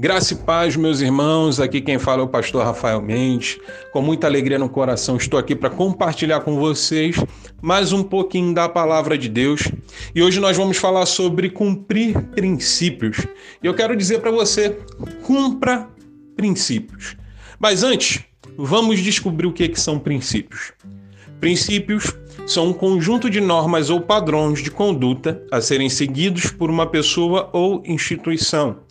Graça e paz, meus irmãos. Aqui quem fala é o pastor Rafael Mendes. Com muita alegria no coração, estou aqui para compartilhar com vocês mais um pouquinho da palavra de Deus. E hoje nós vamos falar sobre cumprir princípios. E eu quero dizer para você: cumpra princípios. Mas antes, vamos descobrir o que, que são princípios. Princípios são um conjunto de normas ou padrões de conduta a serem seguidos por uma pessoa ou instituição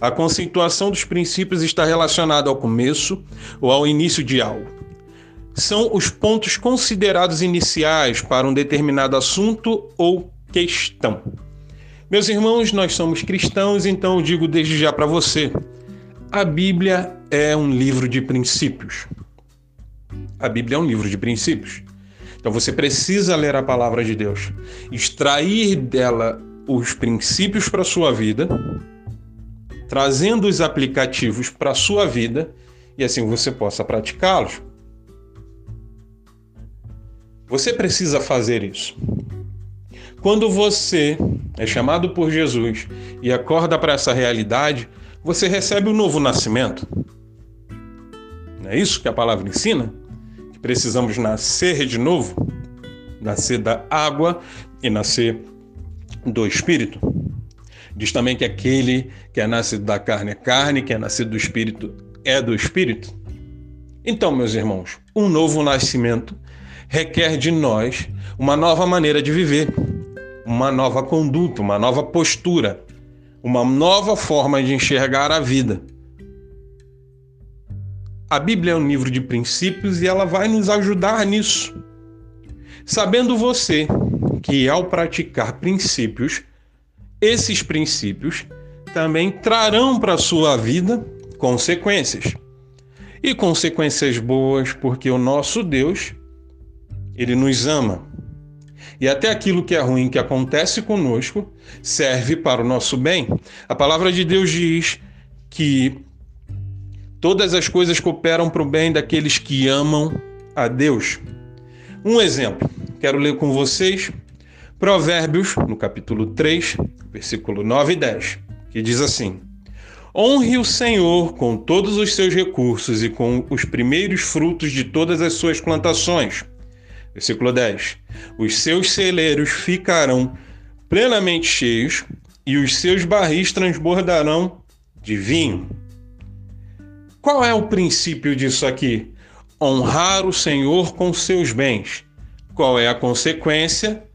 a conceituação dos princípios está relacionada ao começo ou ao início de algo. São os pontos considerados iniciais para um determinado assunto ou questão. Meus irmãos, nós somos cristãos, então digo desde já para você: a Bíblia é um livro de princípios. A Bíblia é um livro de princípios. Então você precisa ler a palavra de Deus, extrair dela os princípios para a sua vida trazendo os aplicativos para a sua vida e assim você possa praticá-los. Você precisa fazer isso. Quando você é chamado por Jesus e acorda para essa realidade, você recebe um novo nascimento. Não é isso que a palavra ensina? Que precisamos nascer de novo, nascer da água e nascer do Espírito. Diz também que aquele que é nascido da carne é carne, que é nascido do espírito é do espírito. Então, meus irmãos, um novo nascimento requer de nós uma nova maneira de viver, uma nova conduta, uma nova postura, uma nova forma de enxergar a vida. A Bíblia é um livro de princípios e ela vai nos ajudar nisso. Sabendo você que ao praticar princípios, esses princípios também trarão para a sua vida consequências. E consequências boas, porque o nosso Deus, ele nos ama. E até aquilo que é ruim que acontece conosco serve para o nosso bem. A palavra de Deus diz que todas as coisas cooperam para o bem daqueles que amam a Deus. Um exemplo, quero ler com vocês Provérbios, no capítulo 3, versículo 9 e 10, que diz assim: Honre o Senhor com todos os seus recursos e com os primeiros frutos de todas as suas plantações. Versículo 10: Os seus celeiros ficarão plenamente cheios e os seus barris transbordarão de vinho. Qual é o princípio disso aqui? Honrar o Senhor com seus bens. Qual é a consequência?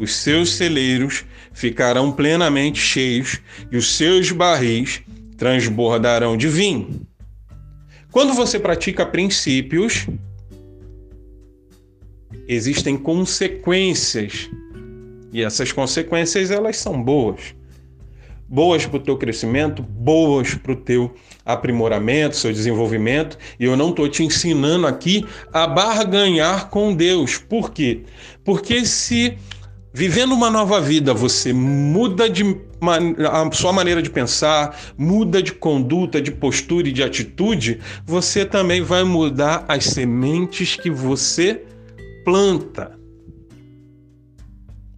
Os seus celeiros ficarão plenamente cheios e os seus barris transbordarão de vinho. Quando você pratica princípios, existem consequências. E essas consequências elas são boas. Boas para o teu crescimento, boas para o teu aprimoramento, seu desenvolvimento. E eu não estou te ensinando aqui a barganhar com Deus. Por quê? Porque se Vivendo uma nova vida, você muda de a sua maneira de pensar, muda de conduta, de postura e de atitude, você também vai mudar as sementes que você planta.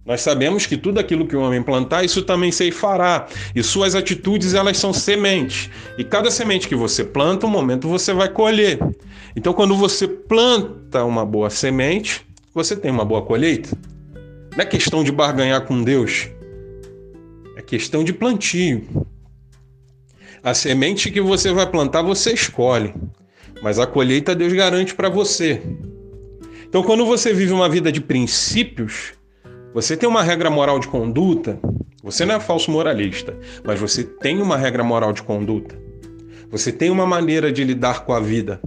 Nós sabemos que tudo aquilo que o homem plantar, isso também se fará. E suas atitudes, elas são sementes. E cada semente que você planta, um momento você vai colher. Então, quando você planta uma boa semente, você tem uma boa colheita. Não é questão de barganhar com Deus, é questão de plantio. A semente que você vai plantar, você escolhe, mas a colheita Deus garante para você. Então, quando você vive uma vida de princípios, você tem uma regra moral de conduta, você não é falso moralista, mas você tem uma regra moral de conduta. Você tem uma maneira de lidar com a vida.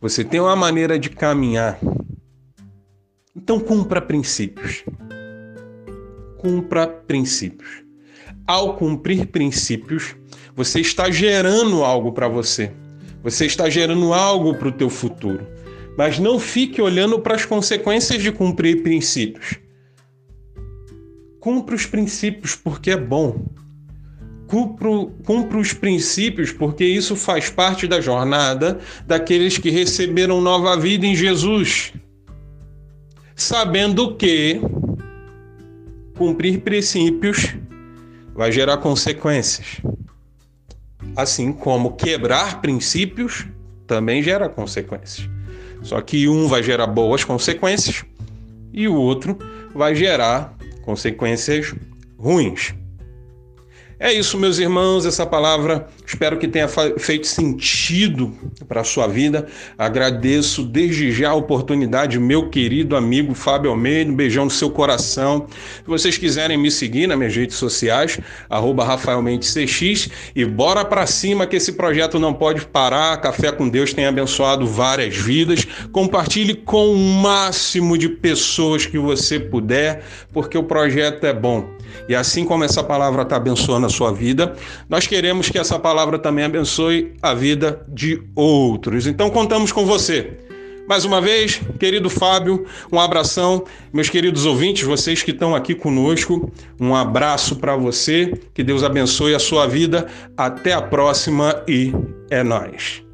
Você tem uma maneira de caminhar. Então, cumpra princípios cumpra princípios. Ao cumprir princípios, você está gerando algo para você. Você está gerando algo para o teu futuro. Mas não fique olhando para as consequências de cumprir princípios. Cumpra os princípios porque é bom. Cumpra, cumpra os princípios porque isso faz parte da jornada daqueles que receberam nova vida em Jesus. Sabendo que cumprir princípios vai gerar consequências. assim como quebrar princípios também gera consequências. Só que um vai gerar boas consequências e o outro vai gerar consequências ruins. É isso, meus irmãos, essa palavra espero que tenha feito sentido para a sua vida. Agradeço desde já a oportunidade, meu querido amigo Fábio Almeida, um beijão no seu coração. Se vocês quiserem me seguir nas minhas redes sociais, arroba RafaelMendesCX, e bora para cima que esse projeto não pode parar. Café com Deus tem abençoado várias vidas. Compartilhe com o máximo de pessoas que você puder, porque o projeto é bom. E assim como essa palavra está abençoando a sua vida, nós queremos que essa palavra também abençoe a vida de outros. Então contamos com você. Mais uma vez, querido Fábio, um abração. Meus queridos ouvintes, vocês que estão aqui conosco, um abraço para você. Que Deus abençoe a sua vida. Até a próxima e é nós.